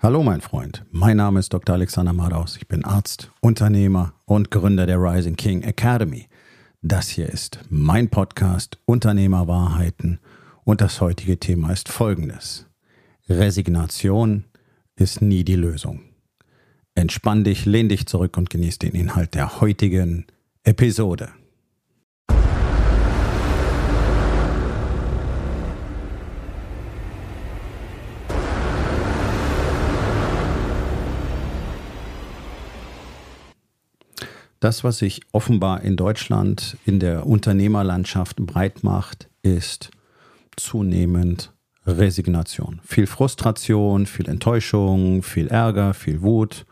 Hallo mein Freund, mein Name ist Dr. Alexander Madaus. Ich bin Arzt, Unternehmer und Gründer der Rising King Academy. Das hier ist mein Podcast Unternehmerwahrheiten und das heutige Thema ist folgendes. Resignation ist nie die Lösung. Entspann dich, lehn dich zurück und genieß den Inhalt der heutigen Episode. Das, was sich offenbar in Deutschland in der Unternehmerlandschaft breit macht, ist zunehmend Resignation. Viel Frustration, viel Enttäuschung, viel Ärger, viel Wut.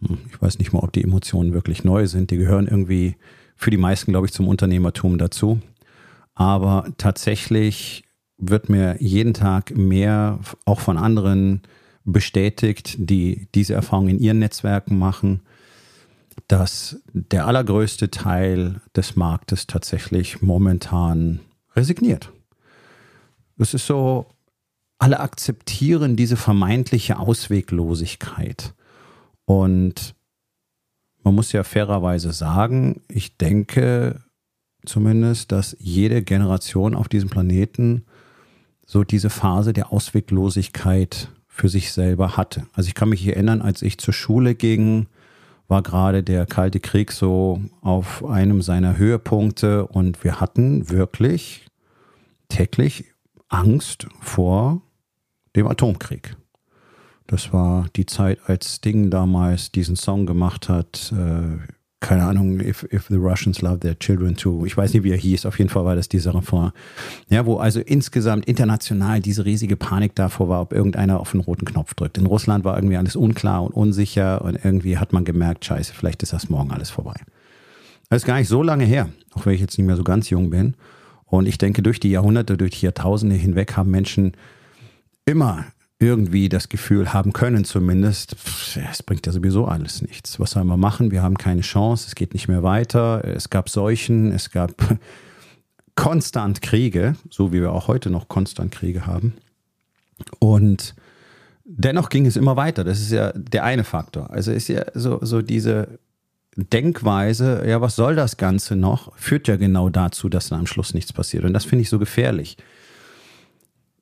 Hm, ich weiß nicht mal, ob die Emotionen wirklich neu sind. Die gehören irgendwie für die meisten, glaube ich, zum Unternehmertum dazu. Aber tatsächlich wird mir jeden Tag mehr auch von anderen bestätigt, die diese Erfahrung in ihren Netzwerken machen dass der allergrößte Teil des Marktes tatsächlich momentan resigniert. Es ist so, alle akzeptieren diese vermeintliche Ausweglosigkeit. Und man muss ja fairerweise sagen, ich denke zumindest, dass jede Generation auf diesem Planeten so diese Phase der Ausweglosigkeit für sich selber hatte. Also ich kann mich erinnern, als ich zur Schule ging, war gerade der Kalte Krieg so auf einem seiner Höhepunkte und wir hatten wirklich täglich Angst vor dem Atomkrieg. Das war die Zeit, als Sting damals diesen Song gemacht hat, äh, keine Ahnung, if, if the Russians love their children too. Ich weiß nicht, wie er hieß. Auf jeden Fall war das dieser Refrain. Ja, wo also insgesamt international diese riesige Panik davor war, ob irgendeiner auf den roten Knopf drückt. In Russland war irgendwie alles unklar und unsicher und irgendwie hat man gemerkt, scheiße, vielleicht ist das morgen alles vorbei. Das ist gar nicht so lange her, auch wenn ich jetzt nicht mehr so ganz jung bin. Und ich denke, durch die Jahrhunderte, durch die Jahrtausende hinweg haben Menschen immer irgendwie das Gefühl haben können, zumindest, es bringt ja sowieso alles nichts. Was sollen wir machen? Wir haben keine Chance, es geht nicht mehr weiter. Es gab Seuchen, es gab konstant Kriege, so wie wir auch heute noch konstant Kriege haben. Und dennoch ging es immer weiter. Das ist ja der eine Faktor. Also ist ja so, so diese Denkweise, ja, was soll das Ganze noch, führt ja genau dazu, dass dann am Schluss nichts passiert. Und das finde ich so gefährlich.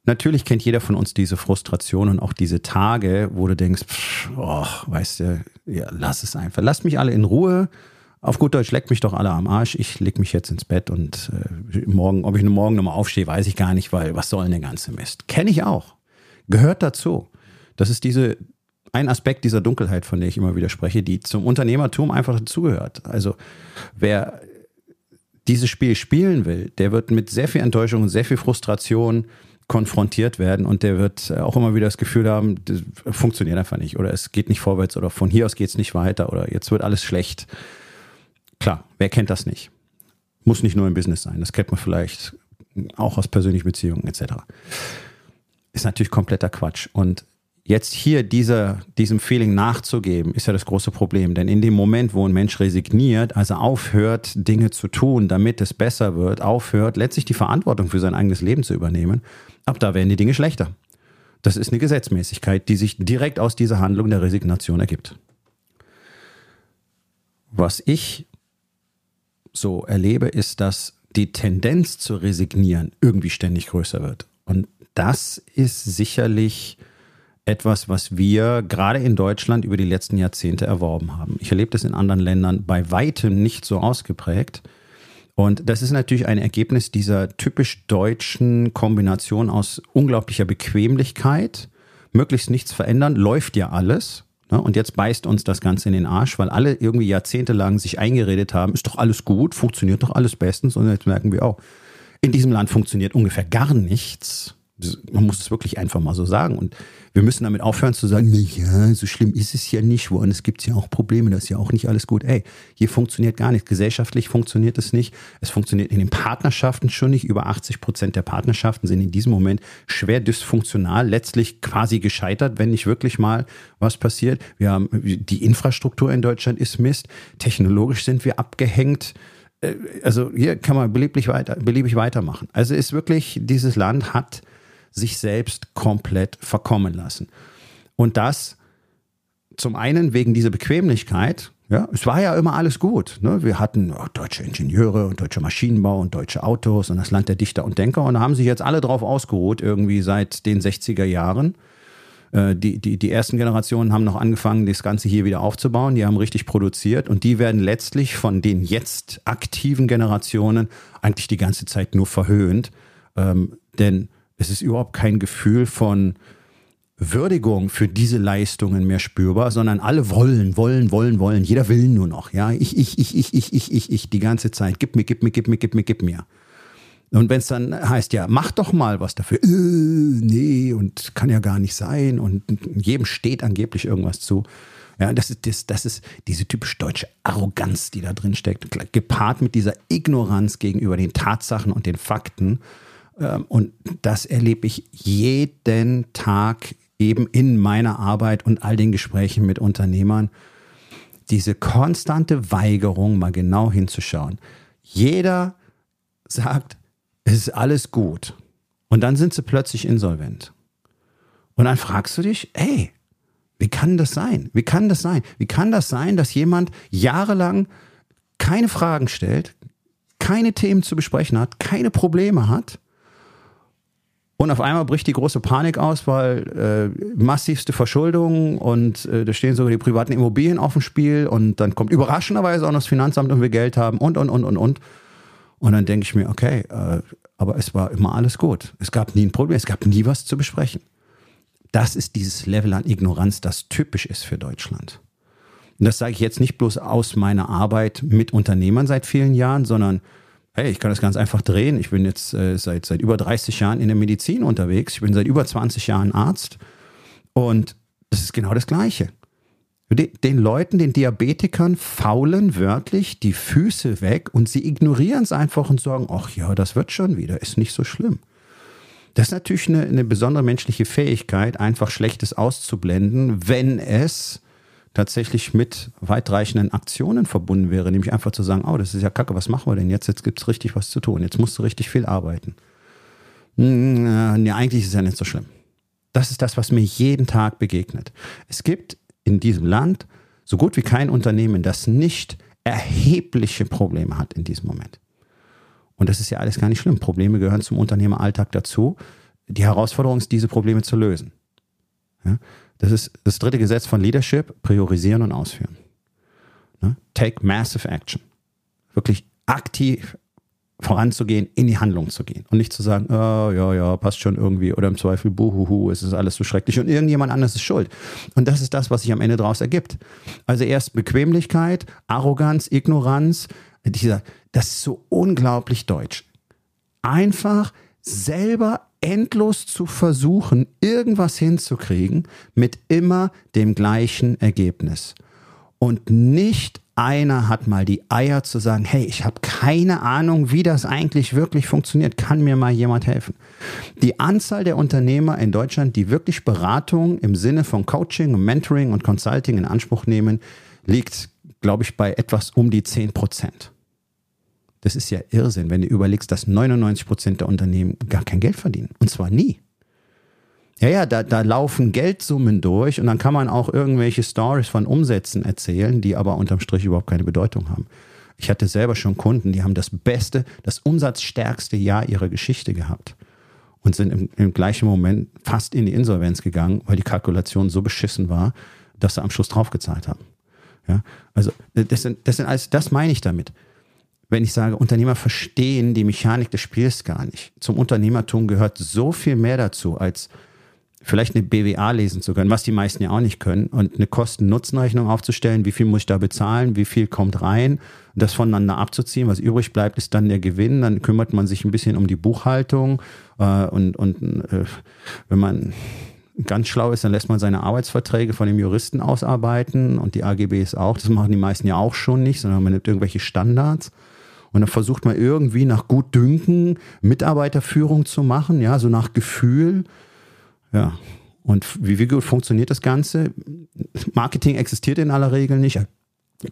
Natürlich kennt jeder von uns diese Frustration und auch diese Tage, wo du denkst, pff, oh, weißt du, ja, lass es einfach. Lass mich alle in Ruhe. Auf gut Deutsch, leckt mich doch alle am Arsch. Ich leg mich jetzt ins Bett und äh, morgen, ob ich morgen nochmal aufstehe, weiß ich gar nicht, weil was soll denn der ganze Mist? Kenne ich auch. Gehört dazu. Das ist diese, ein Aspekt dieser Dunkelheit, von der ich immer wieder spreche, die zum Unternehmertum einfach dazugehört. Also wer dieses Spiel spielen will, der wird mit sehr viel Enttäuschung und sehr viel Frustration konfrontiert werden und der wird auch immer wieder das Gefühl haben, das funktioniert einfach nicht oder es geht nicht vorwärts oder von hier aus geht es nicht weiter oder jetzt wird alles schlecht. Klar, wer kennt das nicht? Muss nicht nur im Business sein, das kennt man vielleicht auch aus persönlichen Beziehungen etc. Ist natürlich kompletter Quatsch und jetzt hier dieser, diesem Feeling nachzugeben, ist ja das große Problem. Denn in dem Moment, wo ein Mensch resigniert, also aufhört, Dinge zu tun, damit es besser wird, aufhört, letztlich die Verantwortung für sein eigenes Leben zu übernehmen, ab da werden die Dinge schlechter. Das ist eine Gesetzmäßigkeit, die sich direkt aus dieser Handlung der Resignation ergibt. Was ich so erlebe, ist, dass die Tendenz zu resignieren irgendwie ständig größer wird. Und das ist sicherlich etwas, was wir gerade in Deutschland über die letzten Jahrzehnte erworben haben. Ich erlebe das in anderen Ländern bei weitem nicht so ausgeprägt. Und das ist natürlich ein Ergebnis dieser typisch deutschen Kombination aus unglaublicher Bequemlichkeit, möglichst nichts verändern, läuft ja alles. Ne? Und jetzt beißt uns das Ganze in den Arsch, weil alle irgendwie jahrzehntelang sich eingeredet haben, ist doch alles gut, funktioniert doch alles bestens. Und jetzt merken wir auch, in diesem Land funktioniert ungefähr gar nichts man muss es wirklich einfach mal so sagen. Und wir müssen damit aufhören zu sagen, na ja, so schlimm ist es ja nicht. Woanders gibt es ja auch Probleme, das ist ja auch nicht alles gut. Ey, hier funktioniert gar nichts. Gesellschaftlich funktioniert es nicht. Es funktioniert in den Partnerschaften schon nicht. Über 80 Prozent der Partnerschaften sind in diesem Moment schwer dysfunktional, letztlich quasi gescheitert, wenn nicht wirklich mal was passiert. Wir haben, die Infrastruktur in Deutschland ist Mist. Technologisch sind wir abgehängt äh, also hier kann man beliebig, weiter, beliebig weitermachen. Also ist wirklich, dieses Land hat sich selbst komplett verkommen lassen. Und das zum einen wegen dieser Bequemlichkeit. Ja, es war ja immer alles gut. Ne? Wir hatten oh, deutsche Ingenieure und deutsche Maschinenbau und deutsche Autos und das Land der Dichter und Denker. Und da haben sich jetzt alle drauf ausgeruht, irgendwie seit den 60er Jahren. Äh, die, die, die ersten Generationen haben noch angefangen, das Ganze hier wieder aufzubauen. Die haben richtig produziert und die werden letztlich von den jetzt aktiven Generationen eigentlich die ganze Zeit nur verhöhnt. Ähm, denn es ist überhaupt kein Gefühl von, Würdigung für diese Leistungen mehr spürbar, sondern alle wollen, wollen, wollen, wollen. Jeder will nur noch. Ja, ich, ich, ich, ich, ich, ich, ich, ich, die ganze Zeit. Gib mir, gib mir, gib mir, gib mir, gib mir. Und wenn es dann heißt, ja, mach doch mal was dafür. Äh, nee, und kann ja gar nicht sein. Und jedem steht angeblich irgendwas zu. Ja, das ist, das, das ist diese typisch deutsche Arroganz, die da drin steckt, gepaart mit dieser Ignoranz gegenüber den Tatsachen und den Fakten. Ähm, und das erlebe ich jeden Tag eben in meiner Arbeit und all den Gesprächen mit Unternehmern, diese konstante Weigerung, mal genau hinzuschauen. Jeder sagt, es ist alles gut. Und dann sind sie plötzlich insolvent. Und dann fragst du dich, hey, wie kann das sein? Wie kann das sein? Wie kann das sein, dass jemand jahrelang keine Fragen stellt, keine Themen zu besprechen hat, keine Probleme hat und auf einmal bricht die große Panik aus, weil äh, massivste Verschuldung und äh, da stehen sogar die privaten Immobilien auf dem Spiel und dann kommt überraschenderweise auch noch das Finanzamt und will Geld haben und, und, und, und, und. Und dann denke ich mir, okay, äh, aber es war immer alles gut. Es gab nie ein Problem, es gab nie was zu besprechen. Das ist dieses Level an Ignoranz, das typisch ist für Deutschland. Und das sage ich jetzt nicht bloß aus meiner Arbeit mit Unternehmern seit vielen Jahren, sondern hey, ich kann das ganz einfach drehen. Ich bin jetzt äh, seit, seit über 30 Jahren in der Medizin unterwegs. Ich bin seit über 20 Jahren Arzt. Und das ist genau das Gleiche. Den Leuten, den Diabetikern faulen wörtlich die Füße weg und sie ignorieren es einfach und sagen, ach ja, das wird schon wieder, ist nicht so schlimm. Das ist natürlich eine, eine besondere menschliche Fähigkeit, einfach Schlechtes auszublenden, wenn es tatsächlich mit weitreichenden Aktionen verbunden wäre, nämlich einfach zu sagen, oh, das ist ja kacke, was machen wir denn jetzt? Jetzt gibt es richtig was zu tun, jetzt musst du richtig viel arbeiten. Hm, nee, eigentlich ist es ja nicht so schlimm. Das ist das, was mir jeden Tag begegnet. Es gibt in diesem Land so gut wie kein Unternehmen, das nicht erhebliche Probleme hat in diesem Moment. Und das ist ja alles gar nicht schlimm. Probleme gehören zum Unternehmeralltag dazu. Die Herausforderung ist, diese Probleme zu lösen. Ja? Das ist das dritte Gesetz von Leadership, priorisieren und ausführen. Ne? Take massive action. Wirklich aktiv voranzugehen, in die Handlung zu gehen und nicht zu sagen, oh, ja, ja, passt schon irgendwie oder im Zweifel, buhuhu, es ist alles so schrecklich und irgendjemand anderes ist schuld. Und das ist das, was sich am Ende daraus ergibt. Also erst Bequemlichkeit, Arroganz, Ignoranz, dieser, das ist so unglaublich deutsch. Einfach selber endlos zu versuchen, irgendwas hinzukriegen mit immer dem gleichen Ergebnis. Und nicht einer hat mal die Eier zu sagen, hey, ich habe keine Ahnung, wie das eigentlich wirklich funktioniert. Kann mir mal jemand helfen? Die Anzahl der Unternehmer in Deutschland, die wirklich Beratung im Sinne von Coaching, Mentoring und Consulting in Anspruch nehmen, liegt, glaube ich, bei etwas um die 10 Prozent. Das ist ja Irrsinn, wenn du überlegst, dass 99 Prozent der Unternehmen gar kein Geld verdienen. Und zwar nie. Ja, ja, da, da laufen Geldsummen durch und dann kann man auch irgendwelche Stories von Umsätzen erzählen, die aber unterm Strich überhaupt keine Bedeutung haben. Ich hatte selber schon Kunden, die haben das beste, das umsatzstärkste Jahr ihrer Geschichte gehabt und sind im, im gleichen Moment fast in die Insolvenz gegangen, weil die Kalkulation so beschissen war, dass sie am Schluss draufgezahlt haben. Ja, also das sind, das sind alles, das meine ich damit wenn ich sage, Unternehmer verstehen die Mechanik des Spiels gar nicht. Zum Unternehmertum gehört so viel mehr dazu, als vielleicht eine BWA lesen zu können, was die meisten ja auch nicht können, und eine Kosten-Nutzen-Rechnung aufzustellen, wie viel muss ich da bezahlen, wie viel kommt rein, das voneinander abzuziehen, was übrig bleibt, ist dann der Gewinn, dann kümmert man sich ein bisschen um die Buchhaltung äh, und, und äh, wenn man ganz schlau ist, dann lässt man seine Arbeitsverträge von dem Juristen ausarbeiten und die AGBs auch, das machen die meisten ja auch schon nicht, sondern man nimmt irgendwelche Standards und dann versucht man irgendwie nach Gutdünken Mitarbeiterführung zu machen, ja, so nach Gefühl. Ja. Und wie, wie gut funktioniert das Ganze? Marketing existiert in aller Regel nicht.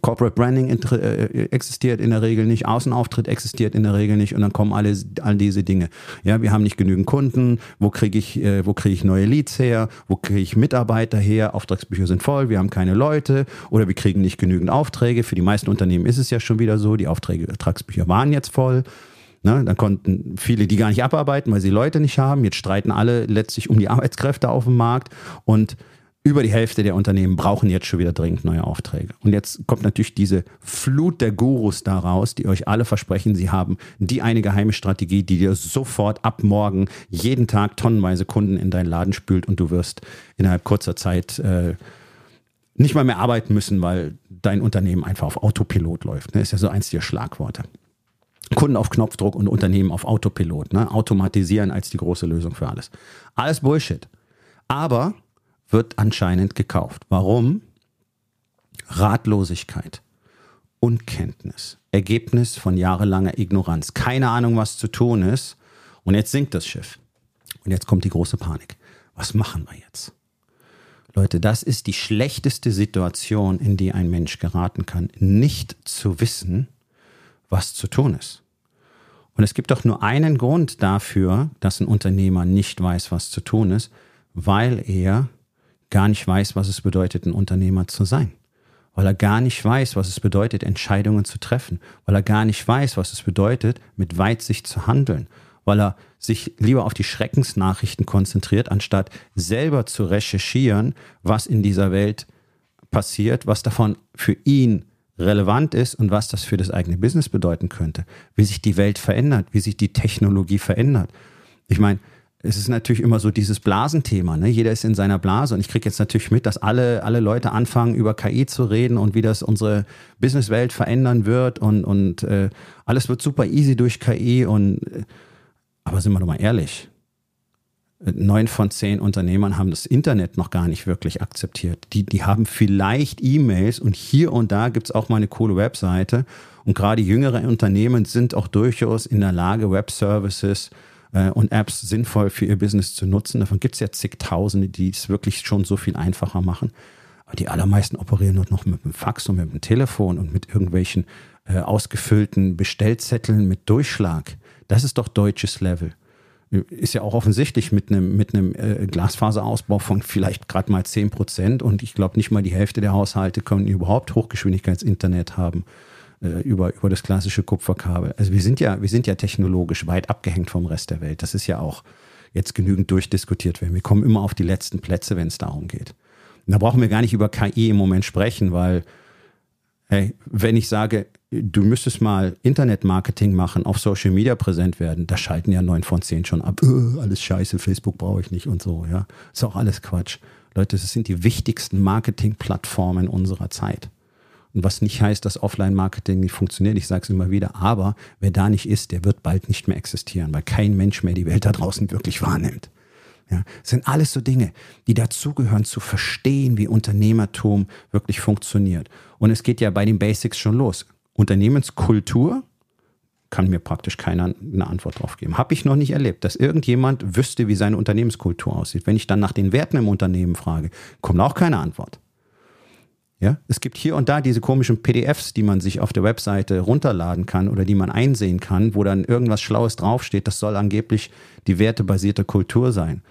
Corporate Branding äh, existiert in der Regel nicht, Außenauftritt existiert in der Regel nicht und dann kommen alle all diese Dinge. Ja, wir haben nicht genügend Kunden, wo kriege ich äh, wo kriege ich neue Leads her, wo kriege ich Mitarbeiter her, Auftragsbücher sind voll, wir haben keine Leute oder wir kriegen nicht genügend Aufträge. Für die meisten Unternehmen ist es ja schon wieder so, die Aufträge Auftragsbücher waren jetzt voll. Ne, dann konnten viele die gar nicht abarbeiten, weil sie Leute nicht haben. Jetzt streiten alle letztlich um die Arbeitskräfte auf dem Markt und über die Hälfte der Unternehmen brauchen jetzt schon wieder dringend neue Aufträge. Und jetzt kommt natürlich diese Flut der Gurus daraus, die euch alle versprechen, sie haben die eine geheime Strategie, die dir sofort ab morgen jeden Tag tonnenweise Kunden in deinen Laden spült und du wirst innerhalb kurzer Zeit äh, nicht mal mehr arbeiten müssen, weil dein Unternehmen einfach auf Autopilot läuft. Ne? Ist ja so eins der Schlagworte. Kunden auf Knopfdruck und Unternehmen auf Autopilot. Ne? Automatisieren als die große Lösung für alles. Alles Bullshit. Aber wird anscheinend gekauft. Warum? Ratlosigkeit, Unkenntnis, Ergebnis von jahrelanger Ignoranz, keine Ahnung, was zu tun ist. Und jetzt sinkt das Schiff. Und jetzt kommt die große Panik. Was machen wir jetzt? Leute, das ist die schlechteste Situation, in die ein Mensch geraten kann, nicht zu wissen, was zu tun ist. Und es gibt doch nur einen Grund dafür, dass ein Unternehmer nicht weiß, was zu tun ist, weil er gar nicht weiß, was es bedeutet, ein Unternehmer zu sein. Weil er gar nicht weiß, was es bedeutet, Entscheidungen zu treffen. Weil er gar nicht weiß, was es bedeutet, mit Weitsicht zu handeln. Weil er sich lieber auf die Schreckensnachrichten konzentriert, anstatt selber zu recherchieren, was in dieser Welt passiert, was davon für ihn relevant ist und was das für das eigene Business bedeuten könnte. Wie sich die Welt verändert, wie sich die Technologie verändert. Ich meine, es ist natürlich immer so dieses Blasenthema. Ne? Jeder ist in seiner Blase und ich kriege jetzt natürlich mit, dass alle, alle Leute anfangen, über KI zu reden und wie das unsere Businesswelt verändern wird und, und äh, alles wird super easy durch KI und äh, aber sind wir doch mal ehrlich. Neun von zehn Unternehmern haben das Internet noch gar nicht wirklich akzeptiert. Die, die haben vielleicht E-Mails und hier und da gibt es auch mal eine coole Webseite. Und gerade jüngere Unternehmen sind auch durchaus in der Lage, Web-Services äh, äh, und Apps sinnvoll für ihr Business zu nutzen. Davon gibt es ja zigtausende, die es wirklich schon so viel einfacher machen. Aber die allermeisten operieren dort noch mit dem Fax und mit dem Telefon und mit irgendwelchen äh, ausgefüllten Bestellzetteln mit Durchschlag. Das ist doch deutsches Level. Ist ja auch offensichtlich mit einem, mit einem äh, Glasfaserausbau von vielleicht gerade mal 10 Prozent und ich glaube nicht mal die Hälfte der Haushalte können überhaupt Hochgeschwindigkeitsinternet haben äh, über, über das klassische Kupferkabel. Also wir sind ja, wir sind ja technologisch weit abgehängt vom Rest der Welt. Das ist ja auch jetzt genügend durchdiskutiert werden. Wir kommen immer auf die letzten Plätze, wenn es darum geht. Und da brauchen wir gar nicht über KI im Moment sprechen, weil, hey, wenn ich sage, du müsstest mal Internetmarketing machen, auf Social Media präsent werden, da schalten ja neun von zehn schon ab. Äh, alles scheiße, Facebook brauche ich nicht und so, ja. Ist auch alles Quatsch. Leute, das sind die wichtigsten Marketingplattformen unserer Zeit. Und was nicht heißt, dass Offline-Marketing nicht funktioniert, ich sage es immer wieder, aber wer da nicht ist, der wird bald nicht mehr existieren, weil kein Mensch mehr die Welt da draußen wirklich wahrnimmt. Ja, das sind alles so Dinge, die dazugehören, zu verstehen, wie Unternehmertum wirklich funktioniert. Und es geht ja bei den Basics schon los. Unternehmenskultur kann mir praktisch keiner eine Antwort drauf geben. Habe ich noch nicht erlebt, dass irgendjemand wüsste, wie seine Unternehmenskultur aussieht. Wenn ich dann nach den Werten im Unternehmen frage, kommt auch keine Antwort. Ja, es gibt hier und da diese komischen PDFs, die man sich auf der Webseite runterladen kann oder die man einsehen kann, wo dann irgendwas Schlaues draufsteht. Das soll angeblich die wertebasierte Kultur sein.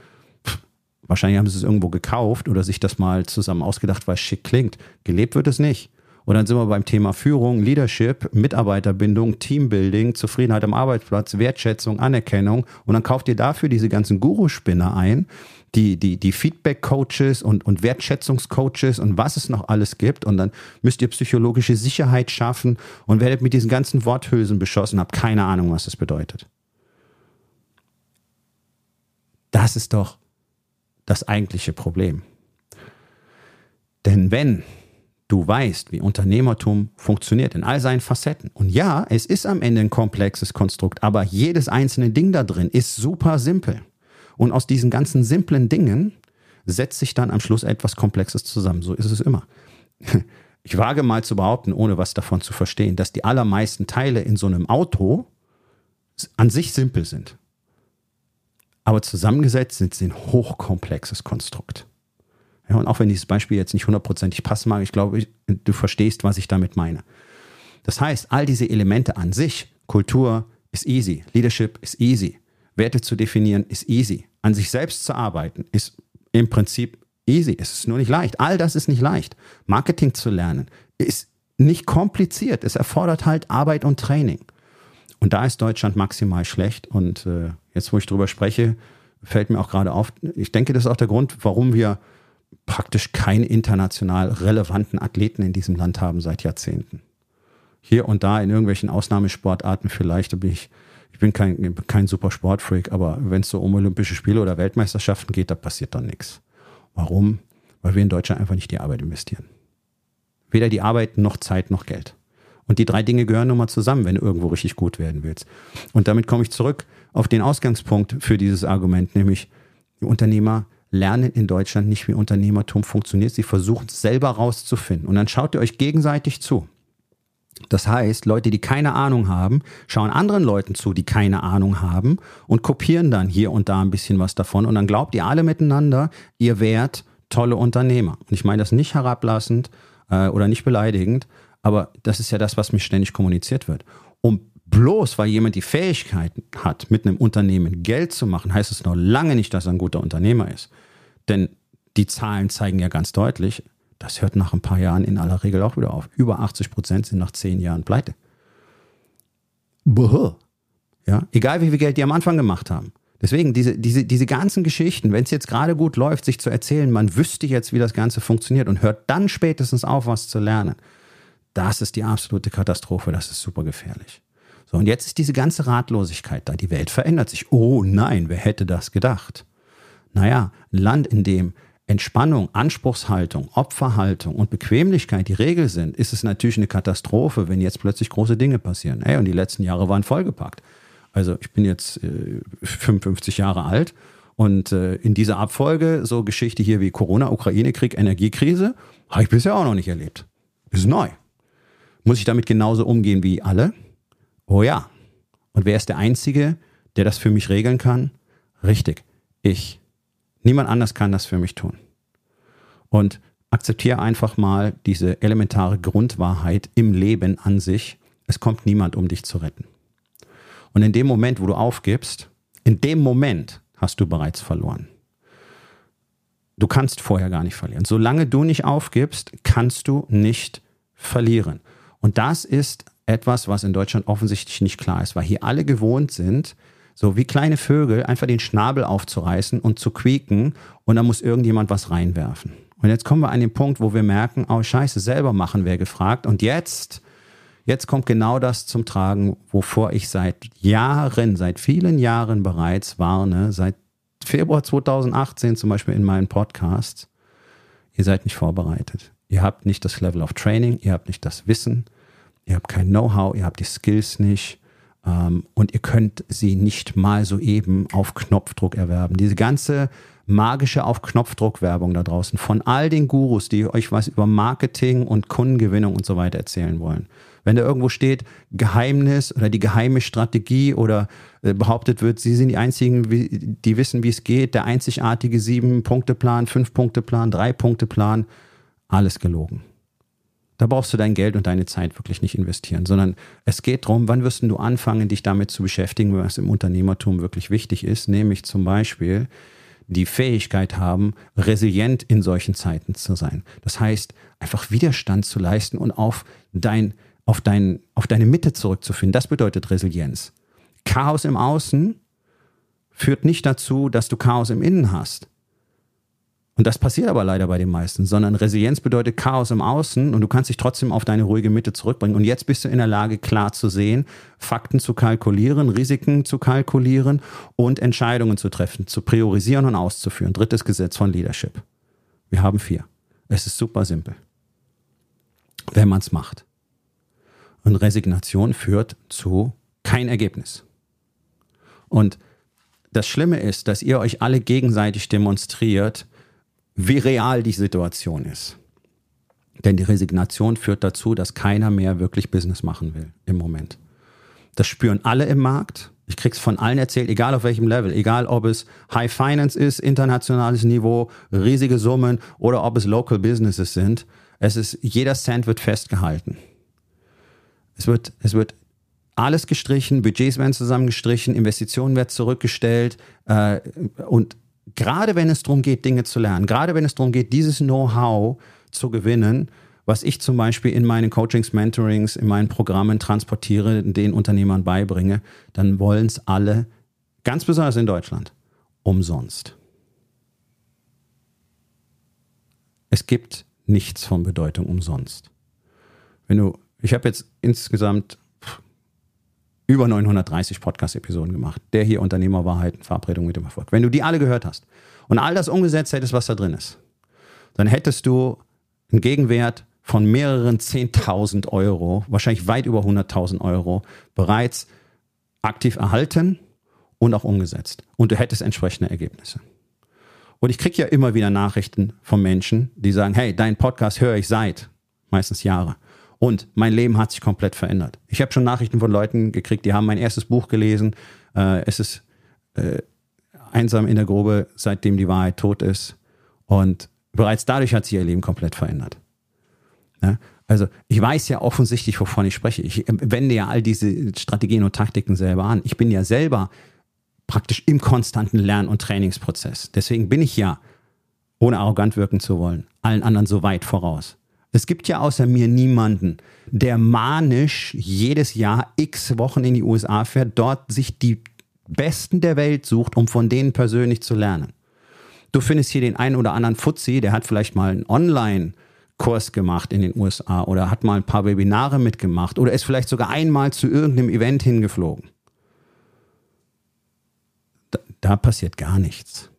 Pff, wahrscheinlich haben sie es irgendwo gekauft oder sich das mal zusammen ausgedacht, weil es schick klingt. Gelebt wird es nicht. Und dann sind wir beim Thema Führung, Leadership, Mitarbeiterbindung, Teambuilding, Zufriedenheit am Arbeitsplatz, Wertschätzung, Anerkennung. Und dann kauft ihr dafür diese ganzen Guru-Spinner ein die, die, die Feedback-Coaches und, und Wertschätzungscoaches und was es noch alles gibt. Und dann müsst ihr psychologische Sicherheit schaffen und werdet mit diesen ganzen Worthülsen beschossen, habt keine Ahnung, was das bedeutet. Das ist doch das eigentliche Problem. Denn wenn du weißt, wie Unternehmertum funktioniert in all seinen Facetten. Und ja, es ist am Ende ein komplexes Konstrukt, aber jedes einzelne Ding da drin ist super simpel. Und aus diesen ganzen simplen Dingen setzt sich dann am Schluss etwas Komplexes zusammen. So ist es immer. Ich wage mal zu behaupten, ohne was davon zu verstehen, dass die allermeisten Teile in so einem Auto an sich simpel sind. Aber zusammengesetzt sind sie ein hochkomplexes Konstrukt. Ja, und auch wenn dieses Beispiel jetzt nicht hundertprozentig passen mag, ich glaube, du verstehst, was ich damit meine. Das heißt, all diese Elemente an sich, Kultur ist easy, Leadership ist easy, Werte zu definieren ist easy, an sich selbst zu arbeiten ist im Prinzip easy. Es ist nur nicht leicht. All das ist nicht leicht. Marketing zu lernen ist nicht kompliziert. Es erfordert halt Arbeit und Training. Und da ist Deutschland maximal schlecht. Und äh, jetzt, wo ich drüber spreche, fällt mir auch gerade auf, ich denke, das ist auch der Grund, warum wir praktisch keine international relevanten Athleten in diesem Land haben seit Jahrzehnten. Hier und da in irgendwelchen Ausnahmesportarten vielleicht, da bin ich, ich bin kein, kein super Sportfreak, aber wenn es so um Olympische Spiele oder Weltmeisterschaften geht, da passiert dann nichts. Warum? Weil wir in Deutschland einfach nicht die Arbeit investieren. Weder die Arbeit noch Zeit noch Geld. Und die drei Dinge gehören nun mal zusammen, wenn du irgendwo richtig gut werden willst. Und damit komme ich zurück auf den Ausgangspunkt für dieses Argument, nämlich die Unternehmer lernen in Deutschland nicht, wie Unternehmertum funktioniert. Sie versuchen es selber rauszufinden. Und dann schaut ihr euch gegenseitig zu. Das heißt, Leute, die keine Ahnung haben, schauen anderen Leuten zu, die keine Ahnung haben und kopieren dann hier und da ein bisschen was davon. Und dann glaubt ihr alle miteinander, ihr wärt tolle Unternehmer. Und ich meine das nicht herablassend äh, oder nicht beleidigend, aber das ist ja das, was mir ständig kommuniziert wird. Um bloß weil jemand die Fähigkeit hat, mit einem Unternehmen Geld zu machen, heißt es noch lange nicht, dass er ein guter Unternehmer ist. Denn die Zahlen zeigen ja ganz deutlich, das hört nach ein paar Jahren in aller Regel auch wieder auf. Über 80 Prozent sind nach zehn Jahren pleite. Buh. Ja, egal wie viel Geld die am Anfang gemacht haben. Deswegen, diese, diese, diese ganzen Geschichten, wenn es jetzt gerade gut läuft, sich zu erzählen, man wüsste jetzt, wie das Ganze funktioniert und hört dann spätestens auf, was zu lernen, das ist die absolute Katastrophe, das ist super gefährlich. So, und jetzt ist diese ganze Ratlosigkeit da. Die Welt verändert sich. Oh nein, wer hätte das gedacht? Naja, ein Land, in dem Entspannung, Anspruchshaltung, Opferhaltung und Bequemlichkeit die Regel sind, ist es natürlich eine Katastrophe, wenn jetzt plötzlich große Dinge passieren. Hey, und die letzten Jahre waren vollgepackt. Also ich bin jetzt äh, 55 Jahre alt und äh, in dieser Abfolge so Geschichte hier wie Corona, Ukraine-Krieg, Energiekrise, habe ich bisher auch noch nicht erlebt. Ist neu. Muss ich damit genauso umgehen wie alle? Oh ja. Und wer ist der Einzige, der das für mich regeln kann? Richtig, ich. Niemand anders kann das für mich tun. Und akzeptiere einfach mal diese elementare Grundwahrheit im Leben an sich. Es kommt niemand, um dich zu retten. Und in dem Moment, wo du aufgibst, in dem Moment hast du bereits verloren. Du kannst vorher gar nicht verlieren. Solange du nicht aufgibst, kannst du nicht verlieren. Und das ist etwas, was in Deutschland offensichtlich nicht klar ist, weil hier alle gewohnt sind, so wie kleine Vögel einfach den Schnabel aufzureißen und zu quieken und dann muss irgendjemand was reinwerfen. Und jetzt kommen wir an den Punkt, wo wir merken, oh scheiße, selber machen wäre gefragt. Und jetzt, jetzt kommt genau das zum Tragen, wovor ich seit Jahren, seit vielen Jahren bereits warne, seit Februar 2018 zum Beispiel in meinen Podcasts. Ihr seid nicht vorbereitet. Ihr habt nicht das Level of Training, ihr habt nicht das Wissen, ihr habt kein Know-how, ihr habt die Skills nicht und ihr könnt sie nicht mal so eben auf Knopfdruck erwerben. Diese ganze magische auf Knopfdruck Werbung da draußen von all den Gurus, die euch was über Marketing und Kundengewinnung und so weiter erzählen wollen. Wenn da irgendwo steht Geheimnis oder die geheime Strategie oder äh, behauptet wird, sie sind die einzigen, die wissen, wie es geht, der einzigartige sieben-Punkte-Plan, fünf-Punkte-Plan, drei-Punkte-Plan, alles gelogen. Da brauchst du dein Geld und deine Zeit wirklich nicht investieren, sondern es geht darum, wann wirst du anfangen, dich damit zu beschäftigen, was im Unternehmertum wirklich wichtig ist, nämlich zum Beispiel die Fähigkeit haben, resilient in solchen Zeiten zu sein. Das heißt, einfach Widerstand zu leisten und auf, dein, auf, dein, auf deine Mitte zurückzufinden. Das bedeutet Resilienz. Chaos im Außen führt nicht dazu, dass du Chaos im Innen hast. Und das passiert aber leider bei den meisten, sondern Resilienz bedeutet Chaos im Außen und du kannst dich trotzdem auf deine ruhige Mitte zurückbringen. Und jetzt bist du in der Lage, klar zu sehen, Fakten zu kalkulieren, Risiken zu kalkulieren und Entscheidungen zu treffen, zu priorisieren und auszuführen. Drittes Gesetz von Leadership. Wir haben vier. Es ist super simpel, wenn man es macht. Und Resignation führt zu kein Ergebnis. Und das Schlimme ist, dass ihr euch alle gegenseitig demonstriert, wie real die Situation ist. Denn die Resignation führt dazu, dass keiner mehr wirklich Business machen will im Moment. Das spüren alle im Markt. Ich krieg's von allen erzählt, egal auf welchem Level, egal ob es High Finance ist, internationales Niveau, riesige Summen oder ob es Local Businesses sind. Es ist, jeder Cent wird festgehalten. Es wird, es wird alles gestrichen, Budgets werden zusammengestrichen, Investitionen werden zurückgestellt äh, und gerade wenn es darum geht, Dinge zu lernen, gerade wenn es darum geht, dieses Know-how zu gewinnen, was ich zum Beispiel in meinen Coachings, Mentorings, in meinen Programmen transportiere, den Unternehmern beibringe, dann wollen es alle, ganz besonders in Deutschland, umsonst. Es gibt nichts von Bedeutung umsonst. Wenn du, ich habe jetzt insgesamt über 930 Podcast-Episoden gemacht. Der hier Unternehmerwahrheiten, Verabredung mit dem Erfolg. Wenn du die alle gehört hast und all das umgesetzt hättest, was da drin ist, dann hättest du einen Gegenwert von mehreren 10.000 Euro, wahrscheinlich weit über 100.000 Euro, bereits aktiv erhalten und auch umgesetzt. Und du hättest entsprechende Ergebnisse. Und ich kriege ja immer wieder Nachrichten von Menschen, die sagen, hey, dein Podcast höre ich seit meistens Jahre. Und mein Leben hat sich komplett verändert. Ich habe schon Nachrichten von Leuten gekriegt, die haben mein erstes Buch gelesen. Äh, es ist äh, einsam in der Grube, seitdem die Wahrheit tot ist. Und bereits dadurch hat sich ihr Leben komplett verändert. Ja? Also ich weiß ja offensichtlich, wovon ich spreche. Ich wende ja all diese Strategien und Taktiken selber an. Ich bin ja selber praktisch im konstanten Lern- und Trainingsprozess. Deswegen bin ich ja, ohne arrogant wirken zu wollen, allen anderen so weit voraus. Es gibt ja außer mir niemanden, der manisch jedes Jahr x Wochen in die USA fährt, dort sich die Besten der Welt sucht, um von denen persönlich zu lernen. Du findest hier den einen oder anderen Fuzzi, der hat vielleicht mal einen Online-Kurs gemacht in den USA oder hat mal ein paar Webinare mitgemacht oder ist vielleicht sogar einmal zu irgendeinem Event hingeflogen. Da, da passiert gar nichts.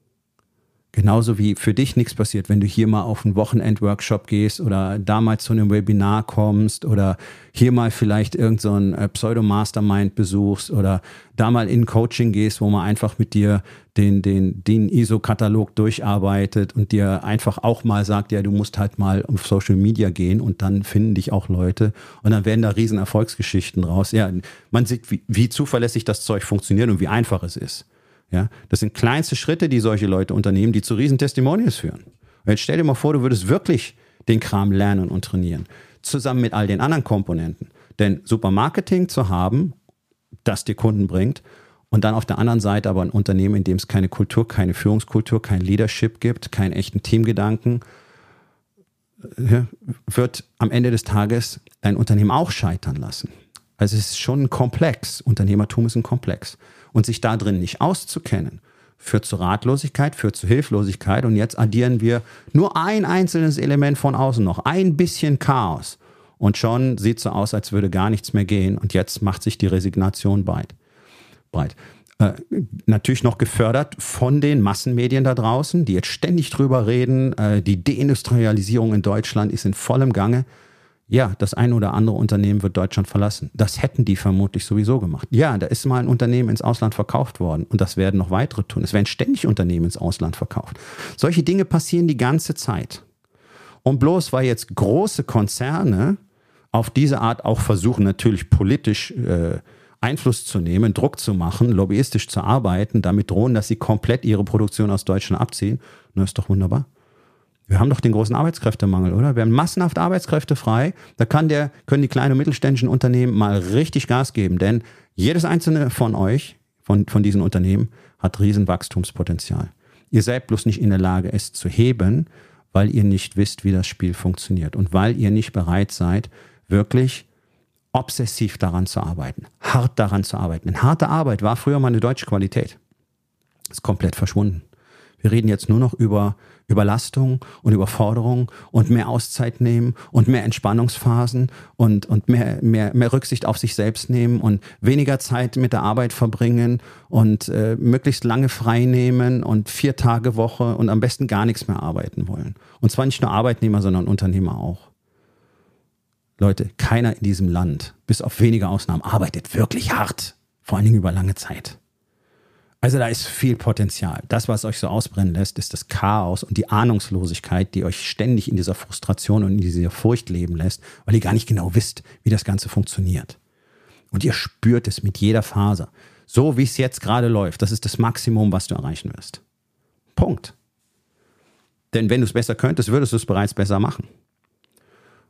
Genauso wie für dich nichts passiert, wenn du hier mal auf einen Wochenend-Workshop gehst oder da mal zu einem Webinar kommst oder hier mal vielleicht irgendein so äh, Pseudo-Mastermind besuchst oder da mal in Coaching gehst, wo man einfach mit dir den, den, den ISO-Katalog durcharbeitet und dir einfach auch mal sagt, ja, du musst halt mal auf Social Media gehen und dann finden dich auch Leute und dann werden da riesen Erfolgsgeschichten raus. Ja, man sieht, wie, wie zuverlässig das Zeug funktioniert und wie einfach es ist. Ja, das sind kleinste Schritte, die solche Leute unternehmen, die zu riesen Testimonials führen. Und jetzt stell dir mal vor, du würdest wirklich den Kram lernen und trainieren, zusammen mit all den anderen Komponenten. Denn Supermarketing zu haben, das dir Kunden bringt, und dann auf der anderen Seite aber ein Unternehmen, in dem es keine Kultur, keine Führungskultur, kein Leadership gibt, keinen echten Teamgedanken, wird am Ende des Tages dein Unternehmen auch scheitern lassen. Also es ist schon ein Komplex. Unternehmertum ist ein Komplex und sich da drin nicht auszukennen, führt zu Ratlosigkeit, führt zu Hilflosigkeit und jetzt addieren wir nur ein einzelnes Element von außen noch, ein bisschen Chaos und schon sieht es so aus, als würde gar nichts mehr gehen und jetzt macht sich die Resignation breit. breit. Äh, natürlich noch gefördert von den Massenmedien da draußen, die jetzt ständig drüber reden. Äh, die Deindustrialisierung in Deutschland ist in vollem Gange ja, das eine oder andere Unternehmen wird Deutschland verlassen. Das hätten die vermutlich sowieso gemacht. Ja, da ist mal ein Unternehmen ins Ausland verkauft worden und das werden noch weitere tun. Es werden ständig Unternehmen ins Ausland verkauft. Solche Dinge passieren die ganze Zeit. Und bloß weil jetzt große Konzerne auf diese Art auch versuchen, natürlich politisch äh, Einfluss zu nehmen, Druck zu machen, lobbyistisch zu arbeiten, damit drohen, dass sie komplett ihre Produktion aus Deutschland abziehen, das ist doch wunderbar. Wir haben doch den großen Arbeitskräftemangel, oder? Wir haben massenhaft Arbeitskräfte frei. Da kann der, können die kleinen und mittelständischen Unternehmen mal richtig Gas geben, denn jedes einzelne von euch, von, von diesen Unternehmen, hat riesen Wachstumspotenzial. Ihr seid bloß nicht in der Lage, es zu heben, weil ihr nicht wisst, wie das Spiel funktioniert und weil ihr nicht bereit seid, wirklich obsessiv daran zu arbeiten, hart daran zu arbeiten. Denn harte Arbeit war früher mal eine deutsche Qualität. Ist komplett verschwunden. Wir reden jetzt nur noch über Überlastung und Überforderung und mehr Auszeit nehmen und mehr Entspannungsphasen und, und mehr, mehr, mehr Rücksicht auf sich selbst nehmen und weniger Zeit mit der Arbeit verbringen und äh, möglichst lange frei nehmen und vier Tage Woche und am besten gar nichts mehr arbeiten wollen. Und zwar nicht nur Arbeitnehmer, sondern Unternehmer auch. Leute, keiner in diesem Land, bis auf wenige Ausnahmen, arbeitet wirklich hart. Vor allen Dingen über lange Zeit. Also da ist viel Potenzial. Das, was euch so ausbrennen lässt, ist das Chaos und die Ahnungslosigkeit, die euch ständig in dieser Frustration und in dieser Furcht leben lässt, weil ihr gar nicht genau wisst, wie das Ganze funktioniert. Und ihr spürt es mit jeder Faser. So wie es jetzt gerade läuft, das ist das Maximum, was du erreichen wirst. Punkt. Denn wenn du es besser könntest, würdest du es bereits besser machen.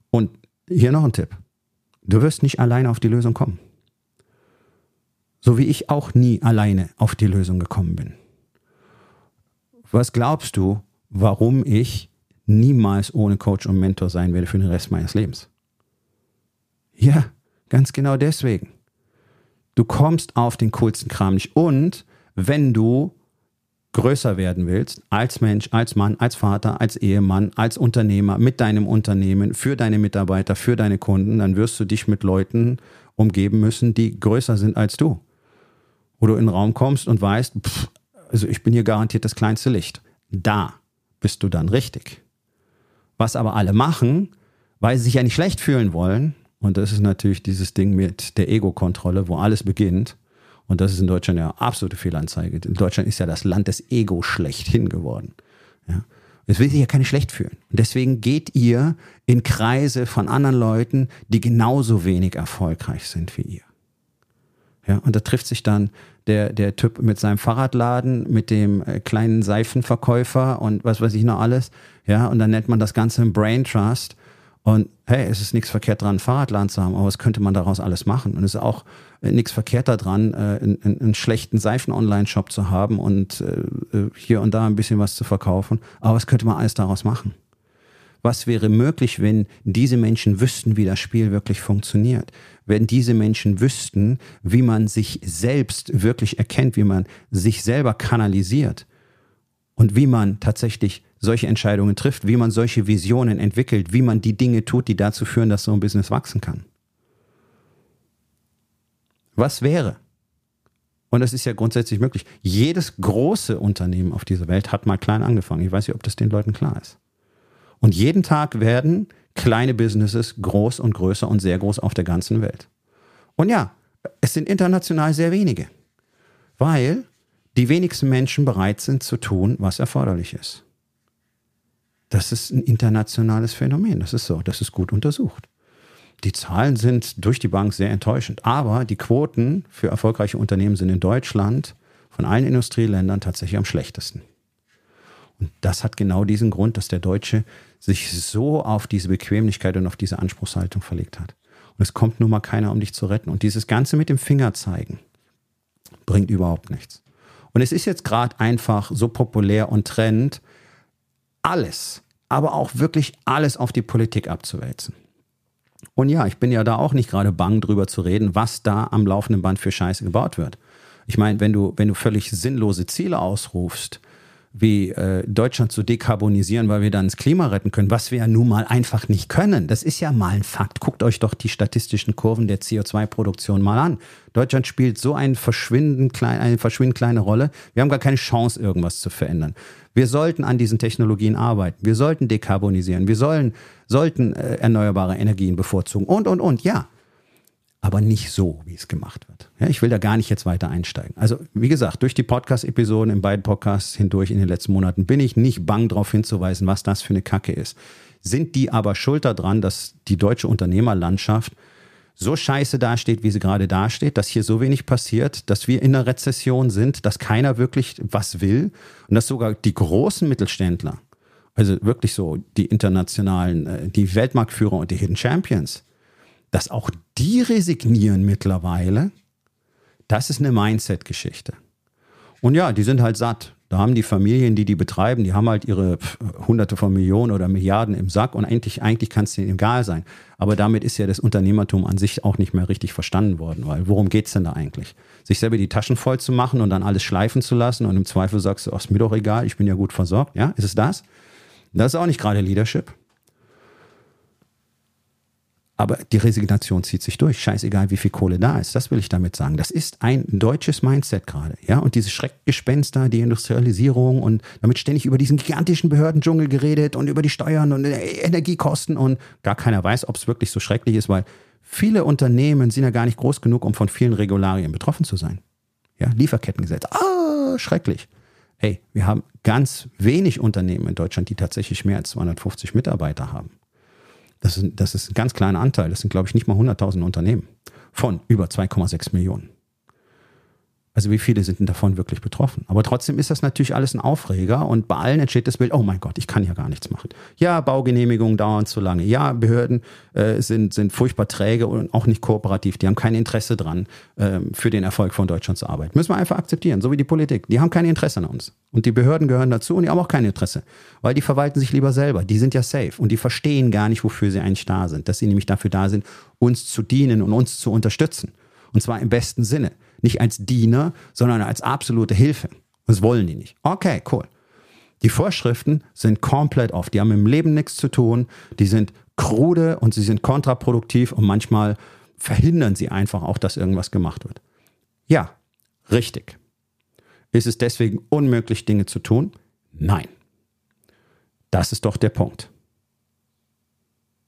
Und hier noch ein Tipp. Du wirst nicht alleine auf die Lösung kommen. So wie ich auch nie alleine auf die Lösung gekommen bin. Was glaubst du, warum ich niemals ohne Coach und Mentor sein werde für den Rest meines Lebens? Ja, ganz genau deswegen. Du kommst auf den coolsten Kram nicht. Und wenn du größer werden willst, als Mensch, als Mann, als Vater, als Ehemann, als Unternehmer, mit deinem Unternehmen, für deine Mitarbeiter, für deine Kunden, dann wirst du dich mit Leuten umgeben müssen, die größer sind als du. Wo du in den Raum kommst und weißt, pff, also ich bin hier garantiert das kleinste Licht. Da bist du dann richtig. Was aber alle machen, weil sie sich ja nicht schlecht fühlen wollen, und das ist natürlich dieses Ding mit der Ego-Kontrolle, wo alles beginnt, und das ist in Deutschland ja absolute Fehlanzeige. In Deutschland ist ja das Land des Ego schlechthin geworden. Ja. Es will sich ja keine schlecht fühlen. Und deswegen geht ihr in Kreise von anderen Leuten, die genauso wenig erfolgreich sind wie ihr. Ja, und da trifft sich dann der, der Typ mit seinem Fahrradladen, mit dem äh, kleinen Seifenverkäufer und was weiß ich noch alles. Ja, und dann nennt man das Ganze ein Brain Trust. Und hey, es ist nichts verkehrt dran, ein Fahrradladen zu haben, aber was könnte man daraus alles machen? Und es ist auch äh, nichts verkehrt daran, äh, einen, schlechten Seifen-Online-Shop zu haben und hier und da ein bisschen was zu verkaufen. Aber was könnte man alles daraus machen? Was wäre möglich, wenn diese Menschen wüssten, wie das Spiel wirklich funktioniert? Wenn diese Menschen wüssten, wie man sich selbst wirklich erkennt, wie man sich selber kanalisiert und wie man tatsächlich solche Entscheidungen trifft, wie man solche Visionen entwickelt, wie man die Dinge tut, die dazu führen, dass so ein Business wachsen kann. Was wäre? Und das ist ja grundsätzlich möglich. Jedes große Unternehmen auf dieser Welt hat mal klein angefangen. Ich weiß nicht, ob das den Leuten klar ist. Und jeden Tag werden kleine Businesses groß und größer und sehr groß auf der ganzen Welt. Und ja, es sind international sehr wenige, weil die wenigsten Menschen bereit sind zu tun, was erforderlich ist. Das ist ein internationales Phänomen. Das ist so. Das ist gut untersucht. Die Zahlen sind durch die Bank sehr enttäuschend. Aber die Quoten für erfolgreiche Unternehmen sind in Deutschland von allen Industrieländern tatsächlich am schlechtesten. Und das hat genau diesen Grund, dass der Deutsche sich so auf diese Bequemlichkeit und auf diese Anspruchshaltung verlegt hat. Und es kommt nun mal keiner, um dich zu retten. Und dieses Ganze mit dem Finger zeigen bringt überhaupt nichts. Und es ist jetzt gerade einfach so populär und trend, alles, aber auch wirklich alles auf die Politik abzuwälzen. Und ja, ich bin ja da auch nicht gerade bang drüber zu reden, was da am laufenden Band für Scheiße gebaut wird. Ich meine, wenn du, wenn du völlig sinnlose Ziele ausrufst, wie äh, Deutschland zu dekarbonisieren, weil wir dann das Klima retten können, was wir ja nun mal einfach nicht können. Das ist ja mal ein Fakt. Guckt euch doch die statistischen Kurven der CO2-Produktion mal an. Deutschland spielt so ein verschwindend klein, eine verschwindend kleine Rolle. Wir haben gar keine Chance, irgendwas zu verändern. Wir sollten an diesen Technologien arbeiten. Wir sollten dekarbonisieren. Wir sollen, sollten äh, erneuerbare Energien bevorzugen und, und, und. Ja, aber nicht so, wie es gemacht wird. Ja, ich will da gar nicht jetzt weiter einsteigen. Also, wie gesagt, durch die Podcast-Episoden in beiden Podcasts hindurch in den letzten Monaten bin ich nicht bang darauf hinzuweisen, was das für eine Kacke ist. Sind die aber schuld daran, dass die deutsche Unternehmerlandschaft so scheiße dasteht, wie sie gerade dasteht, dass hier so wenig passiert, dass wir in einer Rezession sind, dass keiner wirklich was will und dass sogar die großen Mittelständler, also wirklich so die internationalen, äh, die Weltmarktführer und die Hidden Champions, dass auch die resignieren mittlerweile, das ist eine Mindset-Geschichte. Und ja, die sind halt satt. Da haben die Familien, die die betreiben, die haben halt ihre Hunderte von Millionen oder Milliarden im Sack und eigentlich, eigentlich kann es denen egal sein. Aber damit ist ja das Unternehmertum an sich auch nicht mehr richtig verstanden worden, weil worum geht es denn da eigentlich? Sich selber die Taschen voll zu machen und dann alles schleifen zu lassen und im Zweifel sagst du, ist mir doch egal, ich bin ja gut versorgt. Ja, ist es das? Das ist auch nicht gerade Leadership. Aber die Resignation zieht sich durch. Scheißegal, wie viel Kohle da ist. Das will ich damit sagen. Das ist ein deutsches Mindset gerade. Ja, und diese Schreckgespenster, die Industrialisierung und damit ständig über diesen gigantischen Behördendschungel geredet und über die Steuern und Energiekosten und gar keiner weiß, ob es wirklich so schrecklich ist, weil viele Unternehmen sind ja gar nicht groß genug, um von vielen Regularien betroffen zu sein. Ja, Lieferkettengesetz. Ah, schrecklich. Hey, wir haben ganz wenig Unternehmen in Deutschland, die tatsächlich mehr als 250 Mitarbeiter haben. Das ist, das ist ein ganz kleiner Anteil. Das sind, glaube ich, nicht mal 100.000 Unternehmen. von über 2,6 Millionen. Also wie viele sind denn davon wirklich betroffen? Aber trotzdem ist das natürlich alles ein Aufreger und bei allen entsteht das Bild, oh mein Gott, ich kann ja gar nichts machen. Ja, Baugenehmigungen dauern zu lange. Ja, Behörden äh, sind, sind furchtbar träge und auch nicht kooperativ. Die haben kein Interesse dran, äh, für den Erfolg von Deutschland zu arbeiten. Müssen wir einfach akzeptieren, so wie die Politik. Die haben kein Interesse an uns. Und die Behörden gehören dazu und die haben auch kein Interesse, weil die verwalten sich lieber selber. Die sind ja safe und die verstehen gar nicht, wofür sie eigentlich da sind. Dass sie nämlich dafür da sind, uns zu dienen und uns zu unterstützen. Und zwar im besten Sinne. Nicht als Diener, sondern als absolute Hilfe. Das wollen die nicht. Okay, cool. Die Vorschriften sind komplett off. Die haben im Leben nichts zu tun. Die sind krude und sie sind kontraproduktiv und manchmal verhindern sie einfach auch, dass irgendwas gemacht wird. Ja, richtig. Ist es deswegen unmöglich, Dinge zu tun? Nein. Das ist doch der Punkt.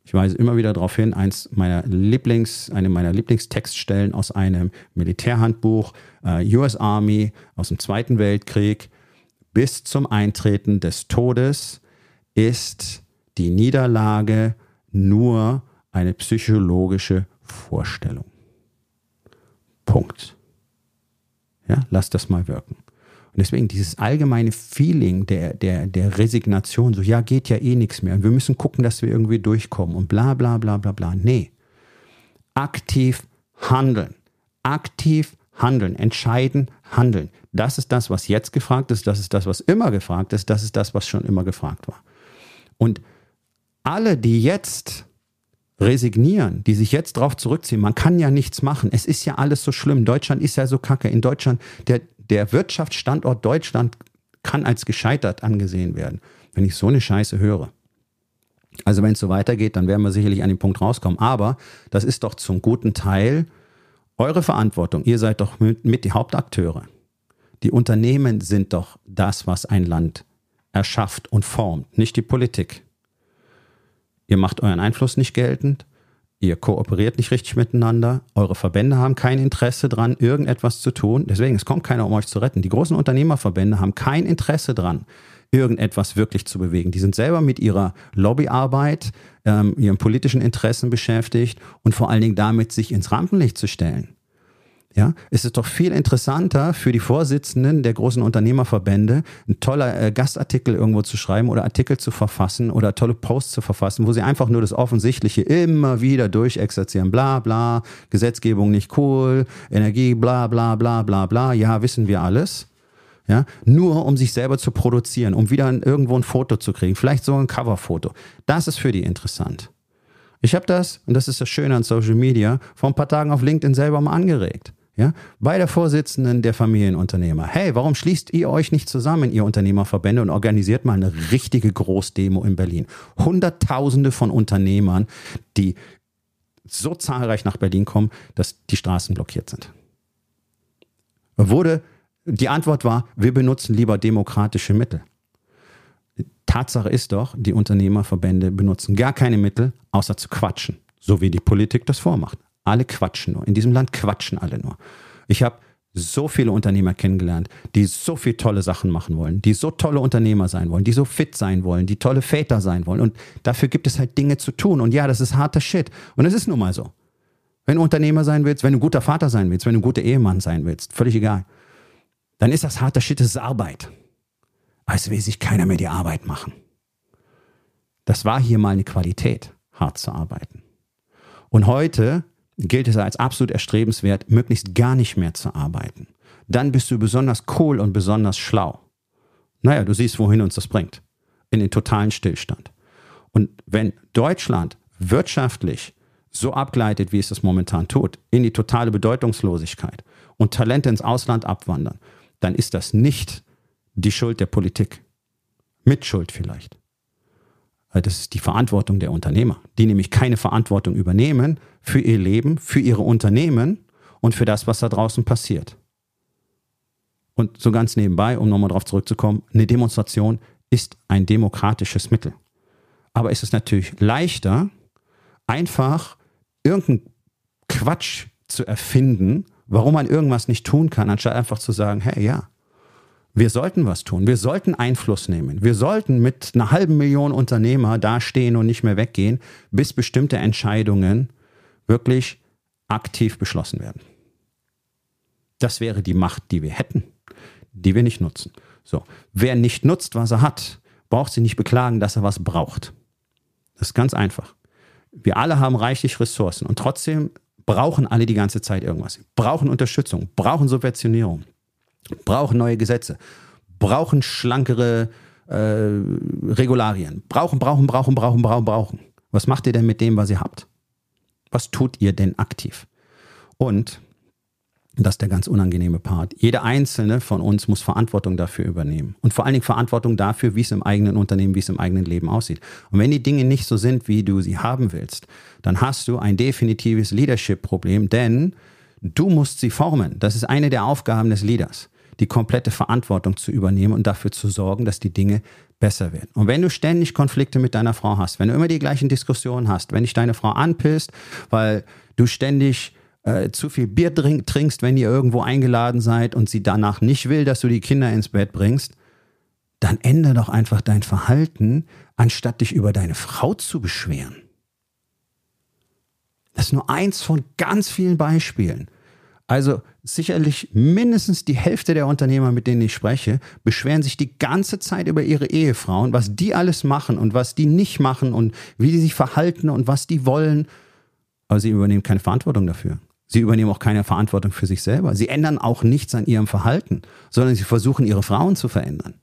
Ich weise immer wieder darauf hin, eins meiner Lieblings, eine meiner Lieblingstextstellen aus einem Militärhandbuch, äh, US Army aus dem Zweiten Weltkrieg. Bis zum Eintreten des Todes ist die Niederlage nur eine psychologische Vorstellung. Punkt. Ja, lass das mal wirken. Und deswegen dieses allgemeine Feeling der, der, der Resignation, so ja, geht ja eh nichts mehr und wir müssen gucken, dass wir irgendwie durchkommen und bla bla bla bla bla. Nee. Aktiv handeln. Aktiv handeln. Entscheiden, handeln. Das ist das, was jetzt gefragt ist. Das ist das, was immer gefragt ist. Das ist das, was schon immer gefragt war. Und alle, die jetzt resignieren, die sich jetzt drauf zurückziehen, man kann ja nichts machen. Es ist ja alles so schlimm. Deutschland ist ja so kacke. In Deutschland, der, der Wirtschaftsstandort Deutschland kann als gescheitert angesehen werden, wenn ich so eine Scheiße höre. Also wenn es so weitergeht, dann werden wir sicherlich an den Punkt rauskommen. Aber das ist doch zum guten Teil eure Verantwortung. Ihr seid doch mit, mit die Hauptakteure. Die Unternehmen sind doch das, was ein Land erschafft und formt, nicht die Politik. Ihr macht euren Einfluss nicht geltend Ihr kooperiert nicht richtig miteinander. Eure Verbände haben kein Interesse dran, irgendetwas zu tun. Deswegen, es kommt keiner, um euch zu retten. Die großen Unternehmerverbände haben kein Interesse dran, irgendetwas wirklich zu bewegen. Die sind selber mit ihrer Lobbyarbeit, ähm, ihren politischen Interessen beschäftigt und vor allen Dingen damit, sich ins Rampenlicht zu stellen. Ja, es ist doch viel interessanter für die Vorsitzenden der großen Unternehmerverbände, ein toller äh, Gastartikel irgendwo zu schreiben oder Artikel zu verfassen oder tolle Posts zu verfassen, wo sie einfach nur das Offensichtliche immer wieder durchexerzieren. Bla, bla, Gesetzgebung nicht cool, Energie, bla, bla, bla, bla, bla. Ja, wissen wir alles. Ja, nur um sich selber zu produzieren, um wieder irgendwo ein Foto zu kriegen, vielleicht so ein Coverfoto. Das ist für die interessant. Ich habe das, und das ist das Schöne an Social Media, vor ein paar Tagen auf LinkedIn selber mal angeregt. Ja, bei der Vorsitzenden der Familienunternehmer. Hey, warum schließt ihr euch nicht zusammen, ihr Unternehmerverbände, und organisiert mal eine richtige Großdemo in Berlin? Hunderttausende von Unternehmern, die so zahlreich nach Berlin kommen, dass die Straßen blockiert sind. Wurde, die Antwort war, wir benutzen lieber demokratische Mittel. Tatsache ist doch, die Unternehmerverbände benutzen gar keine Mittel, außer zu quatschen, so wie die Politik das vormacht. Alle quatschen nur. In diesem Land quatschen alle nur. Ich habe so viele Unternehmer kennengelernt, die so viele tolle Sachen machen wollen, die so tolle Unternehmer sein wollen, die so fit sein wollen, die tolle Väter sein wollen. Und dafür gibt es halt Dinge zu tun. Und ja, das ist harter Shit. Und es ist nun mal so. Wenn du Unternehmer sein willst, wenn du ein guter Vater sein willst, wenn du ein guter Ehemann sein willst, völlig egal, dann ist das harter Shit, das ist Arbeit. Es will sich keiner mehr die Arbeit machen. Das war hier mal eine Qualität, hart zu arbeiten. Und heute gilt es als absolut erstrebenswert, möglichst gar nicht mehr zu arbeiten. Dann bist du besonders cool und besonders schlau. Naja, du siehst, wohin uns das bringt. In den totalen Stillstand. Und wenn Deutschland wirtschaftlich so abgleitet, wie es das momentan tut, in die totale Bedeutungslosigkeit und Talente ins Ausland abwandern, dann ist das nicht die Schuld der Politik. Mitschuld vielleicht. Das ist die Verantwortung der Unternehmer, die nämlich keine Verantwortung übernehmen für ihr Leben, für ihre Unternehmen und für das, was da draußen passiert. Und so ganz nebenbei, um nochmal darauf zurückzukommen, eine Demonstration ist ein demokratisches Mittel. Aber es ist natürlich leichter, einfach irgendeinen Quatsch zu erfinden, warum man irgendwas nicht tun kann, anstatt einfach zu sagen, hey, ja, wir sollten was tun. Wir sollten Einfluss nehmen. Wir sollten mit einer halben Million Unternehmer dastehen und nicht mehr weggehen, bis bestimmte Entscheidungen wirklich aktiv beschlossen werden. Das wäre die Macht, die wir hätten, die wir nicht nutzen. So, wer nicht nutzt, was er hat, braucht sich nicht beklagen, dass er was braucht. Das ist ganz einfach. Wir alle haben reichlich Ressourcen und trotzdem brauchen alle die ganze Zeit irgendwas. Brauchen Unterstützung, brauchen Subventionierung, brauchen neue Gesetze, brauchen schlankere äh, Regularien, brauchen, brauchen, brauchen, brauchen, brauchen, brauchen. Was macht ihr denn mit dem, was ihr habt? Was tut ihr denn aktiv? Und das ist der ganz unangenehme Part. Jeder einzelne von uns muss Verantwortung dafür übernehmen. Und vor allen Dingen Verantwortung dafür, wie es im eigenen Unternehmen, wie es im eigenen Leben aussieht. Und wenn die Dinge nicht so sind, wie du sie haben willst, dann hast du ein definitives Leadership-Problem, denn du musst sie formen. Das ist eine der Aufgaben des Leaders, die komplette Verantwortung zu übernehmen und dafür zu sorgen, dass die Dinge besser werden. Und wenn du ständig Konflikte mit deiner Frau hast, wenn du immer die gleichen Diskussionen hast, wenn dich deine Frau anpisst, weil du ständig äh, zu viel Bier trink, trinkst, wenn ihr irgendwo eingeladen seid und sie danach nicht will, dass du die Kinder ins Bett bringst, dann ändere doch einfach dein Verhalten, anstatt dich über deine Frau zu beschweren. Das ist nur eins von ganz vielen Beispielen. Also sicherlich mindestens die Hälfte der Unternehmer, mit denen ich spreche, beschweren sich die ganze Zeit über ihre Ehefrauen, was die alles machen und was die nicht machen und wie die sich verhalten und was die wollen. Aber sie übernehmen keine Verantwortung dafür. Sie übernehmen auch keine Verantwortung für sich selber. Sie ändern auch nichts an ihrem Verhalten, sondern sie versuchen, ihre Frauen zu verändern.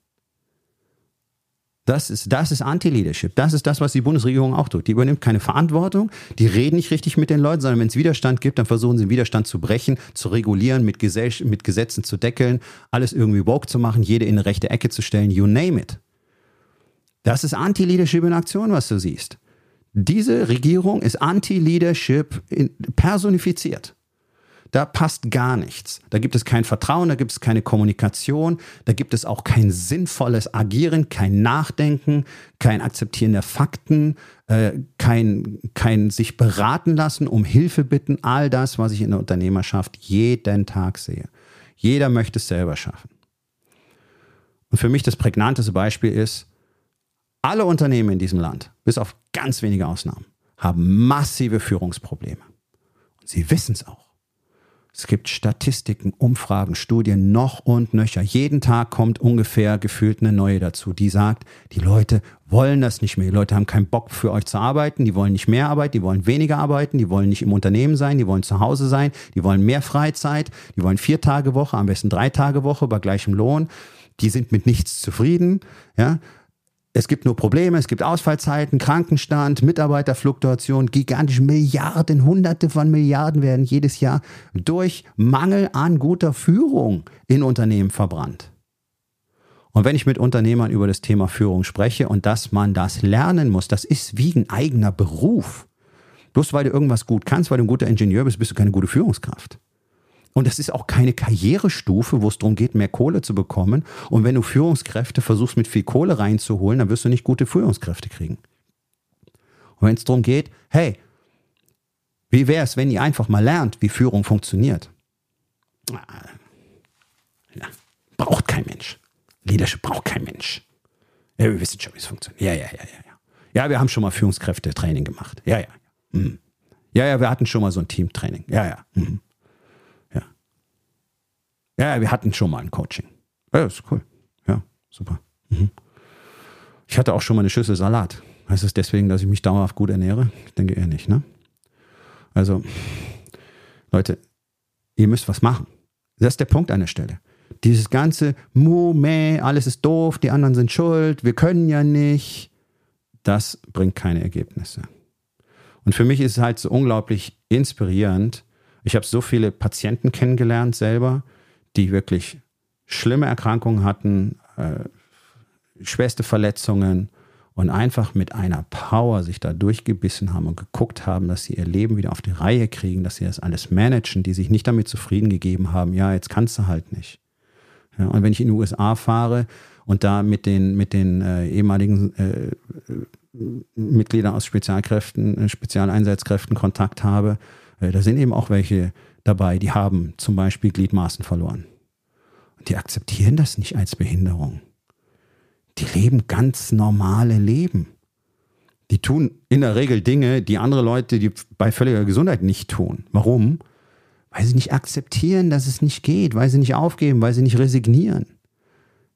Das ist, das ist Anti-Leadership. Das ist das, was die Bundesregierung auch tut. Die übernimmt keine Verantwortung, die reden nicht richtig mit den Leuten, sondern wenn es Widerstand gibt, dann versuchen sie den Widerstand zu brechen, zu regulieren, mit, Gesell mit Gesetzen zu deckeln, alles irgendwie woke zu machen, jede in eine rechte Ecke zu stellen, you name it. Das ist Anti-Leadership in Aktion, was du siehst. Diese Regierung ist Anti-Leadership personifiziert. Da passt gar nichts. Da gibt es kein Vertrauen, da gibt es keine Kommunikation, da gibt es auch kein sinnvolles Agieren, kein Nachdenken, kein Akzeptieren der Fakten, äh, kein, kein sich beraten lassen, um Hilfe bitten. All das, was ich in der Unternehmerschaft jeden Tag sehe. Jeder möchte es selber schaffen. Und für mich das prägnanteste Beispiel ist, alle Unternehmen in diesem Land, bis auf ganz wenige Ausnahmen, haben massive Führungsprobleme. Und sie wissen es auch. Es gibt Statistiken, Umfragen, Studien noch und nöcher. Jeden Tag kommt ungefähr gefühlt eine neue dazu, die sagt, die Leute wollen das nicht mehr. Die Leute haben keinen Bock für euch zu arbeiten, die wollen nicht mehr arbeiten, die wollen weniger arbeiten, die wollen nicht im Unternehmen sein, die wollen zu Hause sein, die wollen mehr Freizeit, die wollen vier Tage Woche, am besten drei Tage Woche bei gleichem Lohn. Die sind mit nichts zufrieden, ja es gibt nur Probleme, es gibt Ausfallzeiten, Krankenstand, Mitarbeiterfluktuation, gigantische Milliarden, Hunderte von Milliarden werden jedes Jahr durch Mangel an guter Führung in Unternehmen verbrannt. Und wenn ich mit Unternehmern über das Thema Führung spreche und dass man das lernen muss, das ist wie ein eigener Beruf. Bloß weil du irgendwas gut kannst, weil du ein guter Ingenieur bist, bist du keine gute Führungskraft. Und das ist auch keine Karrierestufe, wo es darum geht, mehr Kohle zu bekommen. Und wenn du Führungskräfte versuchst, mit viel Kohle reinzuholen, dann wirst du nicht gute Führungskräfte kriegen. Und wenn es darum geht, hey, wie wäre es, wenn ihr einfach mal lernt, wie Führung funktioniert? Ja, braucht kein Mensch. Leadership braucht kein Mensch. Ja, wir wissen schon, wie es funktioniert. Ja, ja, ja, ja, ja. Wir haben schon mal Führungskräfte-Training gemacht. Ja, ja. Mhm. Ja, ja, wir hatten schon mal so ein Teamtraining. Ja, ja. Mhm. Ja, wir hatten schon mal ein Coaching. Ja, ist cool. Ja, super. Mhm. Ich hatte auch schon mal eine Schüssel Salat. Heißt es deswegen, dass ich mich dauerhaft gut ernähre? Ich denke eher nicht, ne? Also, Leute, ihr müsst was machen. Das ist der Punkt an der Stelle. Dieses ganze Mu, meh, alles ist doof, die anderen sind schuld, wir können ja nicht, das bringt keine Ergebnisse. Und für mich ist es halt so unglaublich inspirierend. Ich habe so viele Patienten kennengelernt selber, die wirklich schlimme Erkrankungen hatten, äh, schwerste Verletzungen und einfach mit einer Power sich da durchgebissen haben und geguckt haben, dass sie ihr Leben wieder auf die Reihe kriegen, dass sie das alles managen, die sich nicht damit zufrieden gegeben haben, ja, jetzt kannst du halt nicht. Ja, und wenn ich in die USA fahre und da mit den, mit den äh, ehemaligen äh, Mitgliedern aus Spezialkräften, äh, Spezialeinsatzkräften Kontakt habe, äh, da sind eben auch welche dabei, die haben zum Beispiel Gliedmaßen verloren. Und die akzeptieren das nicht als Behinderung. Die leben ganz normale Leben. Die tun in der Regel Dinge, die andere Leute, die bei völliger Gesundheit nicht tun. Warum? Weil sie nicht akzeptieren, dass es nicht geht, weil sie nicht aufgeben, weil sie nicht resignieren.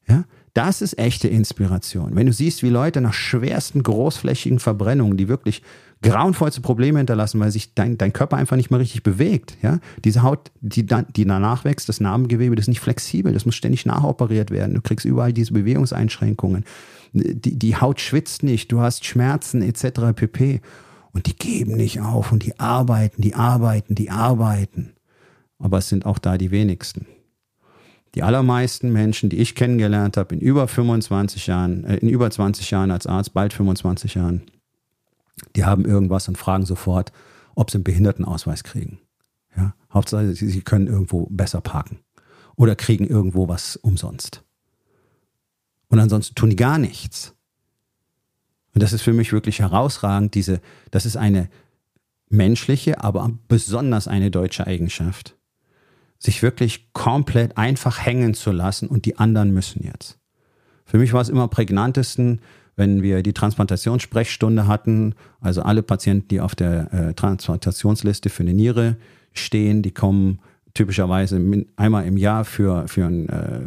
Ja? Das ist echte Inspiration. Wenn du siehst, wie Leute nach schwersten großflächigen Verbrennungen, die wirklich grauenvollste Probleme hinterlassen, weil sich dein, dein Körper einfach nicht mehr richtig bewegt. Ja? Diese Haut, die, die danach wächst, das Narbengewebe, das ist nicht flexibel, das muss ständig nachoperiert werden. Du kriegst überall diese Bewegungseinschränkungen. Die, die Haut schwitzt nicht, du hast Schmerzen etc. pp. Und die geben nicht auf und die arbeiten, die arbeiten, die arbeiten. Aber es sind auch da die wenigsten. Die allermeisten Menschen, die ich kennengelernt habe in über 25 Jahren, äh, in über 20 Jahren als Arzt, bald 25 Jahren, die haben irgendwas und fragen sofort, ob sie einen Behindertenausweis kriegen. Ja? Hauptsache, sie, sie können irgendwo besser parken oder kriegen irgendwo was umsonst. Und ansonsten tun die gar nichts. Und das ist für mich wirklich herausragend. Diese, das ist eine menschliche, aber besonders eine deutsche Eigenschaft. Sich wirklich komplett einfach hängen zu lassen und die anderen müssen jetzt. Für mich war es immer prägnantesten, wenn wir die Transplantationssprechstunde hatten, also alle Patienten, die auf der äh, Transplantationsliste für eine Niere stehen, die kommen typischerweise einmal im Jahr für, für ein äh,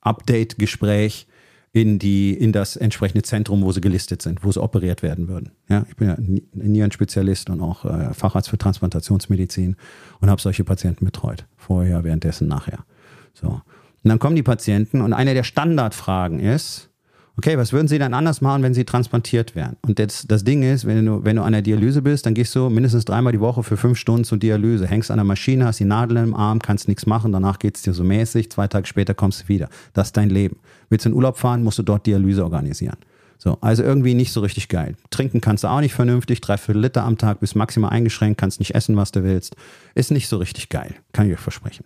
Update-Gespräch in, in das entsprechende Zentrum, wo sie gelistet sind, wo sie operiert werden würden. Ja, ich bin ja Nierenspezialist und auch äh, Facharzt für Transplantationsmedizin und habe solche Patienten betreut. Vorher, währenddessen, nachher. So. Und dann kommen die Patienten und eine der Standardfragen ist, Okay, was würden Sie dann anders machen, wenn Sie transplantiert wären? Und das, das Ding ist, wenn du, wenn du an der Dialyse bist, dann gehst du mindestens dreimal die Woche für fünf Stunden zur Dialyse, hängst an der Maschine, hast die Nadel im Arm, kannst nichts machen, danach geht's dir so mäßig, zwei Tage später kommst du wieder. Das ist dein Leben. Willst du in Urlaub fahren, musst du dort Dialyse organisieren. So, also irgendwie nicht so richtig geil. Trinken kannst du auch nicht vernünftig, drei Viertel Liter am Tag, bist maximal eingeschränkt, kannst nicht essen, was du willst. Ist nicht so richtig geil, kann ich euch versprechen.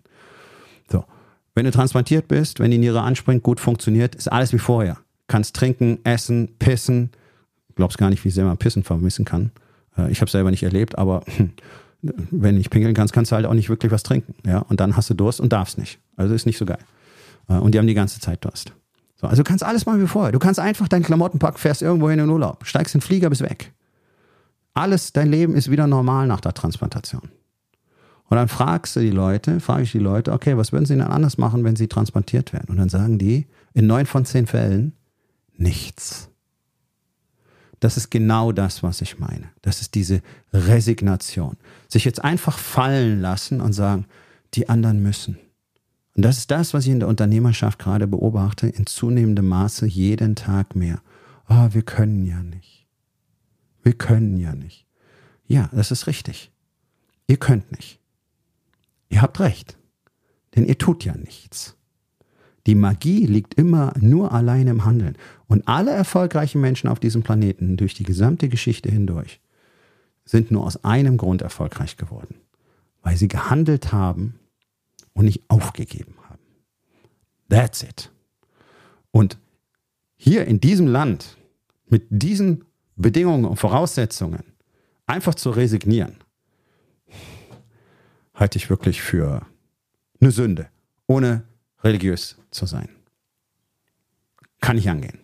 So, wenn du transplantiert bist, wenn die Niere anspringt, gut funktioniert, ist alles wie vorher kannst trinken, essen, pissen. Glaubst gar nicht, wie sehr man Pissen vermissen kann. Äh, ich habe selber nicht erlebt, aber wenn ich pinkeln kannst, kannst du halt auch nicht wirklich was trinken. Ja? Und dann hast du Durst und darfst nicht. Also ist nicht so geil. Äh, und die haben die ganze Zeit Durst. So, also du kannst alles machen wie vorher. Du kannst einfach deinen Klamotten packen, fährst irgendwo hin in den Urlaub, steigst in den Flieger, bis weg. Alles, dein Leben ist wieder normal nach der Transplantation. Und dann fragst du die Leute, frage ich die Leute, okay, was würden sie denn anders machen, wenn sie transplantiert werden? Und dann sagen die, in neun von zehn Fällen, nichts. Das ist genau das, was ich meine. Das ist diese Resignation. Sich jetzt einfach fallen lassen und sagen, die anderen müssen. Und das ist das, was ich in der Unternehmerschaft gerade beobachte, in zunehmendem Maße jeden Tag mehr. Oh, wir können ja nicht. Wir können ja nicht. Ja, das ist richtig. Ihr könnt nicht. Ihr habt recht. Denn ihr tut ja nichts. Die Magie liegt immer nur allein im Handeln. Und alle erfolgreichen Menschen auf diesem Planeten durch die gesamte Geschichte hindurch sind nur aus einem Grund erfolgreich geworden. Weil sie gehandelt haben und nicht aufgegeben haben. That's it. Und hier in diesem Land mit diesen Bedingungen und Voraussetzungen einfach zu resignieren, halte ich wirklich für eine Sünde, ohne religiös zu sein. Kann ich angehen.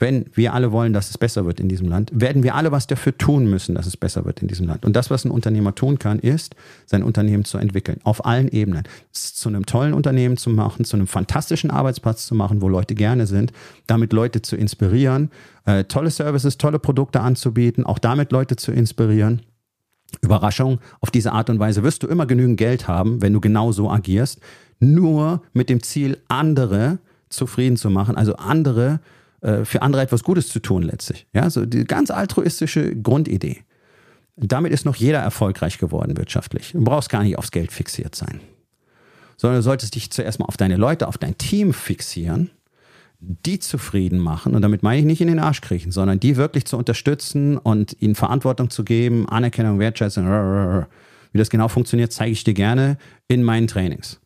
Wenn wir alle wollen, dass es besser wird in diesem Land, werden wir alle was dafür tun müssen, dass es besser wird in diesem Land. Und das, was ein Unternehmer tun kann, ist, sein Unternehmen zu entwickeln. Auf allen Ebenen. Es zu einem tollen Unternehmen zu machen, zu einem fantastischen Arbeitsplatz zu machen, wo Leute gerne sind, damit Leute zu inspirieren, äh, tolle Services, tolle Produkte anzubieten, auch damit Leute zu inspirieren. Überraschung, auf diese Art und Weise wirst du immer genügend Geld haben, wenn du genau so agierst nur mit dem Ziel, andere zufrieden zu machen, also andere äh, für andere etwas Gutes zu tun letztlich. Ja, so die ganz altruistische Grundidee. Damit ist noch jeder erfolgreich geworden wirtschaftlich. Du brauchst gar nicht aufs Geld fixiert sein. Sondern du solltest dich zuerst mal auf deine Leute, auf dein Team fixieren, die zufrieden machen. Und damit meine ich nicht in den Arsch kriechen, sondern die wirklich zu unterstützen und ihnen Verantwortung zu geben, Anerkennung, Wertschätzung. Wie das genau funktioniert, zeige ich dir gerne in meinen Trainings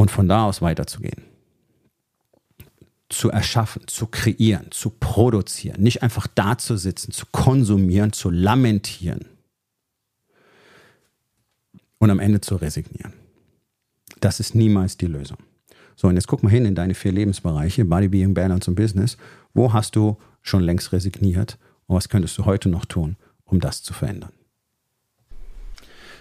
und von da aus weiterzugehen. Zu erschaffen, zu kreieren, zu produzieren, nicht einfach da zu sitzen, zu konsumieren, zu lamentieren und am Ende zu resignieren. Das ist niemals die Lösung. So, und jetzt guck mal hin in deine vier Lebensbereiche, Body, Being, Balance und Business. Wo hast du schon längst resigniert? Und was könntest du heute noch tun, um das zu verändern?